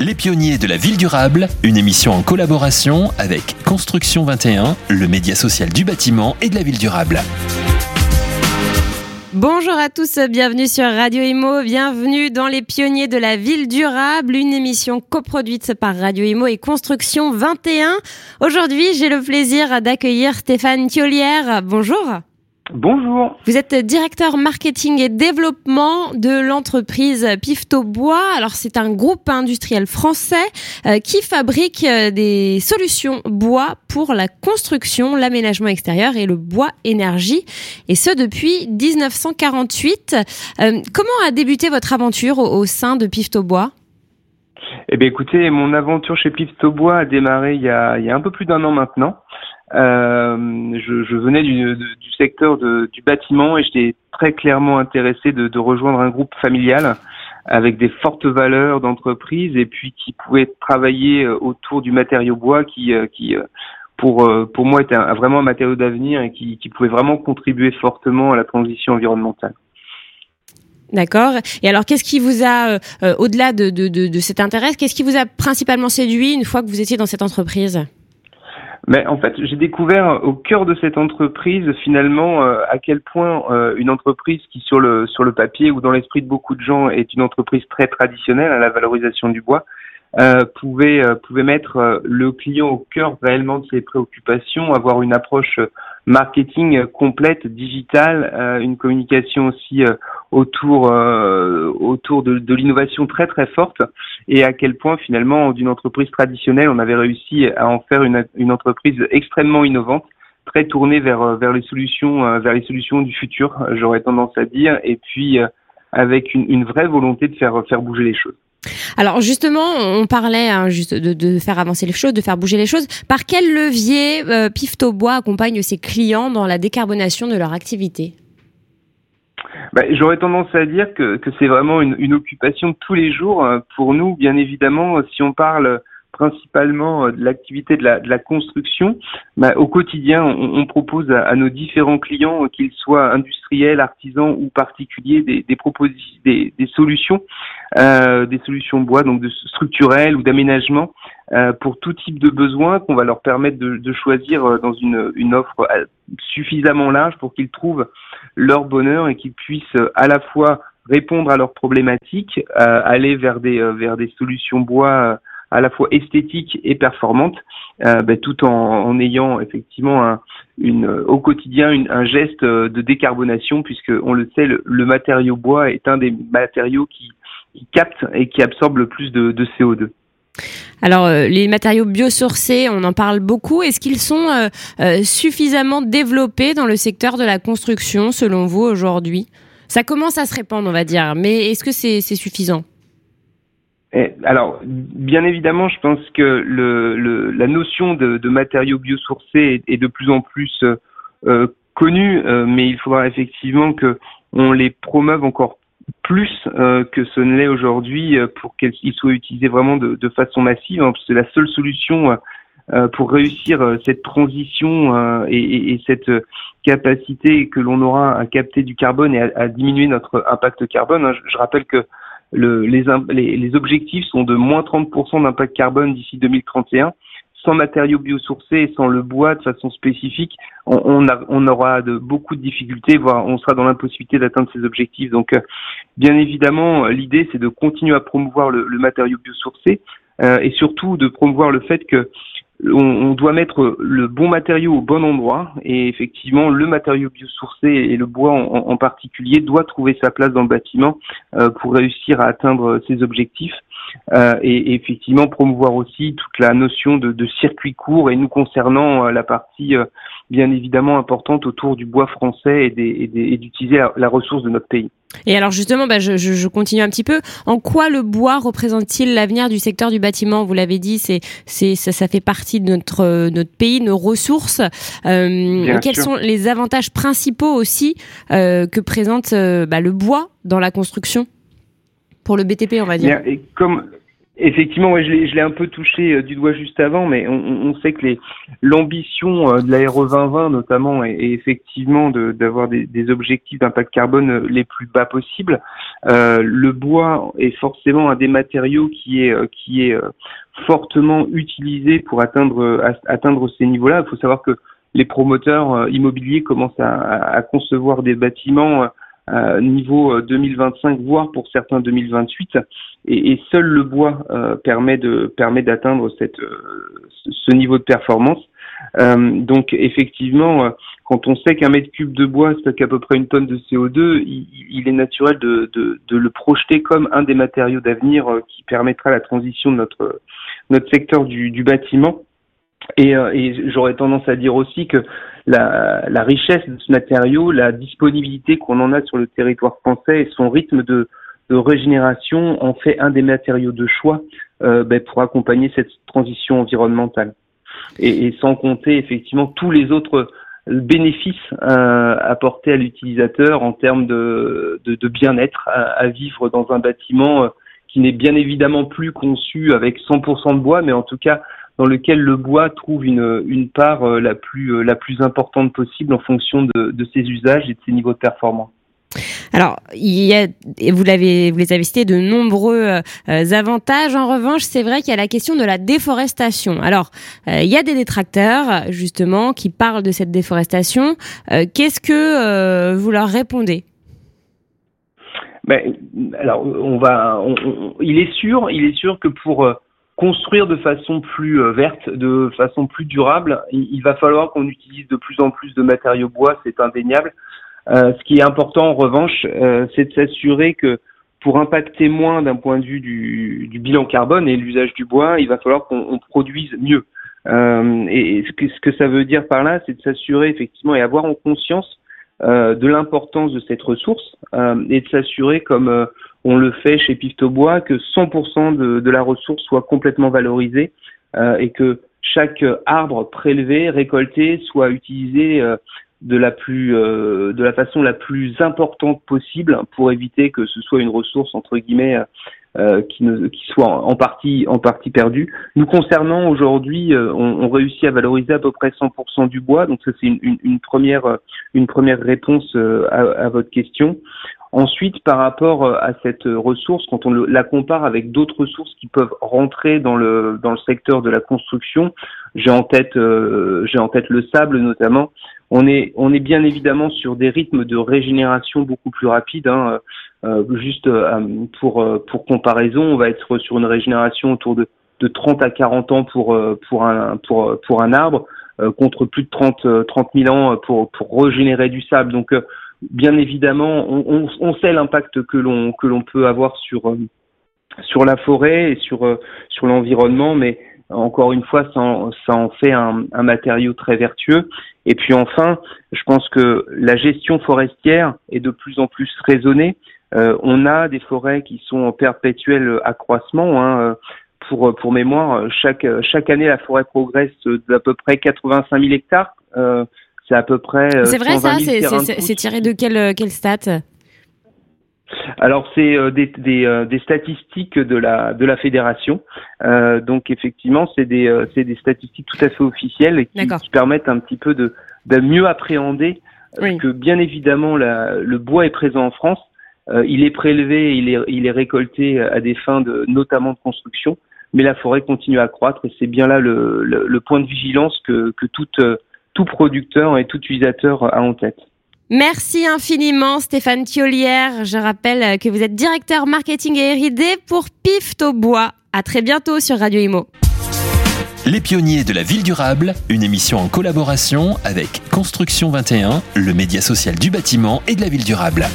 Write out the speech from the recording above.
Les pionniers de la ville durable, une émission en collaboration avec Construction 21, le média social du bâtiment et de la ville durable. Bonjour à tous, bienvenue sur Radio Imo, bienvenue dans les pionniers de la ville durable, une émission coproduite par Radio Imo et Construction 21. Aujourd'hui, j'ai le plaisir d'accueillir Stéphane Thiolière. Bonjour. Bonjour. Vous êtes directeur marketing et développement de l'entreprise Pifto Bois. Alors c'est un groupe industriel français euh, qui fabrique euh, des solutions bois pour la construction, l'aménagement extérieur et le bois énergie. Et ce depuis 1948. Euh, comment a débuté votre aventure au, sein de Pifto Bois? Eh bien écoutez, mon aventure chez Pifto Bois a démarré il y a, il y a un peu plus d'un an maintenant. Euh, je, venais du, secteur du bâtiment et j'étais très clairement intéressé de, rejoindre un groupe familial avec des fortes valeurs d'entreprise et puis qui pouvait travailler euh, autour du matériau bois qui, euh, pour, pour moi était vraiment un matériau d'avenir et qui, pouvait vraiment contribuer fortement à la transition environnementale. D'accord. Et alors, qu'est-ce qui vous a, au-delà de, de, de, de cet intérêt, qu'est-ce qui vous a principalement séduit une fois que vous étiez dans cette entreprise? Mais en fait, j'ai découvert au cœur de cette entreprise finalement euh, à quel point euh, une entreprise qui sur le sur le papier ou dans l'esprit de beaucoup de gens est une entreprise très traditionnelle à la valorisation du bois euh, pouvait pouvait mettre le client au cœur réellement de ses préoccupations, avoir une approche marketing complète, digitale, une communication aussi autour euh, autour de, de l'innovation très très forte et à quel point finalement d'une entreprise traditionnelle on avait réussi à en faire une, une entreprise extrêmement innovante très tournée vers vers les solutions euh, vers les solutions du futur j'aurais tendance à dire et puis euh, avec une, une vraie volonté de faire faire bouger les choses. Alors justement, on parlait hein, juste de, faire avancer les choses, de faire bouger les choses. Par quel levier euh, Pifto Bois accompagne ses clients dans la décarbonation de leur activité? Bah, J'aurais tendance à dire que, c'est vraiment une, occupation tous les jours. Euh, pour nous, bien évidemment, si on parle principalement euh, de l'activité de la, construction, bah, au quotidien, on, propose à, nos différents clients, qu'ils soient industriels, artisans ou particuliers, des, des, des, solutions, euh, des solutions bois, donc de structurelles ou d'aménagement, euh, pour tout type de besoins qu'on va leur permettre de, choisir euh, dans une, offre suffisamment large pour qu'ils trouvent leur bonheur et qu'ils puissent à la fois répondre à leurs problématiques, euh, aller vers des solutions bois à la fois esthétique et performante, euh, ben, tout en, ayant effectivement une, au quotidien un geste de décarbonation, puisque on le sait, le, matériau bois est un des matériaux qui, qui capte et qui absorbe le plus de, de CO2. Alors, euh, les matériaux biosourcés, on en parle beaucoup. Est-ce qu'ils sont euh, euh, suffisamment développés dans le secteur de la construction, selon vous, aujourd'hui? Ça commence à se répandre, on va dire, mais est-ce que c'est suffisant? Alors, bien évidemment, je pense que le, le, la notion de, de, matériaux biosourcés est, est, de plus en plus euh, euh connue, euh, mais il faudra effectivement que on les promeuve encore plus euh, que ce ne l'est aujourd'hui euh, pour qu'ils soient utilisés vraiment de, de façon massive. Hein, c'est la seule solution pour réussir cette transition et, et, et, cette capacité que l'on aura à capter du carbone et à, à diminuer notre impact carbone. Hein, je rappelle que le, les, les, les, objectifs sont de moins 30% d'impact carbone d'ici 2031. Sans matériaux biosourcés et sans le bois de façon spécifique, on, on, aura de, beaucoup de difficultés, voire on sera dans l'impossibilité d'atteindre ces objectifs. Donc, euh, bien évidemment, l'idée, c'est de continuer à promouvoir le, le matériau biosourcé euh, et surtout de promouvoir le fait que on, doit mettre le bon matériau au bon endroit et effectivement le matériau biosourcé et le bois en, en particulier doit trouver sa place dans le bâtiment euh, pour réussir à atteindre ses objectifs euh, et, et, effectivement promouvoir aussi toute la notion de, de circuit court et nous concernant euh, la partie euh, bien évidemment importante autour du bois français et d'utiliser la, la, ressource de notre pays. Et alors justement, bah, je, je, continue un petit peu. En quoi le bois représente-t-il l'avenir du secteur du bâtiment? Vous l'avez dit, c'est, c'est, ça, ça, fait partie de notre, notre pays, nos ressources. Quels sont les avantages principaux aussi que présente bah, le bois dans la construction? Pour le BTP, on va dire comme Effectivement, je l'ai un peu touché euh, du doigt juste avant, mais on, sait que l'ambition euh, de la RE 2020 notamment est, effectivement d'avoir des, objectifs d'impact carbone euh, les plus bas possibles. Le bois est forcément un des matériaux qui est qui est fortement utilisé pour atteindre atteindre ces niveaux-là. Il faut savoir que les promoteurs immobiliers commencent à concevoir des bâtiments euh, niveau 2025, voire pour certains 2028, et, et seul le bois euh, permet de permet d'atteindre cette euh, ce niveau de performance. donc effectivement, quand on sait qu'un mètre cube de bois stocke à peu près une tonne de CO2, il, il est naturel de, de, de, le projeter comme un des matériaux d'avenir qui permettra la transition de notre notre secteur du, du bâtiment. Et, et j'aurais tendance à dire aussi que la, richesse de ce matériau, la disponibilité qu'on en a sur le territoire français et son rythme de, régénération en fait un des matériaux de choix euh, ben, pour accompagner cette transition environnementale. Et, sans compter effectivement tous les autres bénéfices euh, apportés à l'utilisateur en termes de bien-être à, à, vivre dans un bâtiment euh, qui n'est bien évidemment plus conçu avec 100% de bois, mais en tout cas dans lequel le bois trouve une, une part euh, la, plus, euh, la plus importante possible en fonction de, de ses usages et de ses niveaux de performance. Alors, il y a, vous, l'avez, vous les avez cités, de nombreux euh, avantages. En revanche, c'est vrai qu'il y a la question de la déforestation. Alors, il y a des détracteurs, justement, qui parlent de cette déforestation. qu'est-ce que vous leur répondez? Ben, alors, on va, on, il est sûr, il est sûr que pour construire de façon plus euh, verte, de façon plus durable, il, va falloir qu'on utilise de plus en plus de matériaux bois, c'est indéniable. Euh, ce qui est important en revanche, euh, c'est de s'assurer que pour impacter moins d'un point de vue du, bilan carbone et l'usage du bois, il va falloir qu'on produise mieux. Euh, et, ce, que, ce que ça veut dire par là, c'est de s'assurer effectivement et avoir en conscience euh, de l'importance de cette ressource et de s'assurer comme on le fait chez Bois, que 100% de, de, la ressource soit complètement valorisée euh, et que chaque arbre prélevé, récolté, soit utilisé euh, de la plus, euh, de la façon la plus importante possible pour éviter que ce soit une ressource entre guillemets euh, qui, ne, qui soit en partie, en partie perdue. Nous concernant aujourd'hui, on, on, réussit à valoriser à peu près 100% du bois, donc ça c'est une, une, première, une première réponse à, à votre question. Ensuite, par rapport euh, à cette ressource, quand on la compare avec d'autres ressources qui peuvent rentrer dans le dans le secteur de la construction, j'ai en tête euh, j'ai en tête le sable notamment. On est bien évidemment sur des rythmes de régénération beaucoup plus rapides. Hein. Euh, juste pour pour comparaison, on va être sur une régénération autour de de 30 à 40 ans pour un arbre contre plus de 30 30 000 ans pour régénérer du sable. Donc bien évidemment, on, sait l'impact que l'on peut avoir sur euh, la forêt et sur euh, sur l'environnement, mais encore une fois, ça en, ça en fait un, un, matériau très vertueux. Et puis enfin, je pense que la gestion forestière est de plus en plus raisonnée. Euh, on a des forêts qui sont en perpétuel accroissement. Hein. Pour, pour mémoire, chaque, chaque année, la forêt progresse d'à peu près 85 000 hectares. Euh, c'est à peu près. Euh, c'est vrai ça C'est tiré de quel, euh, quel stat? Alors c'est euh, des, des, des, statistiques de la de la fédération. Euh, donc effectivement, c'est des c'est des statistiques tout à fait officielles qui, qui permettent un petit peu de, de mieux appréhender que bien évidemment la, le bois est présent en France. Euh, il est prélevé, il est il est récolté à des fins de notamment de construction, mais la forêt continue à croître et c'est bien là le, le, le, point de vigilance que que toute tout producteur et tout utilisateur a en tête. Merci infiniment Stéphane Thiolière. Je rappelle que vous êtes directeur marketing et R&D pour Pif Bois. À très bientôt sur Radio Imo. Les pionniers de la ville durable, une émission en collaboration avec Construction 21, le média social du bâtiment et de la ville durable.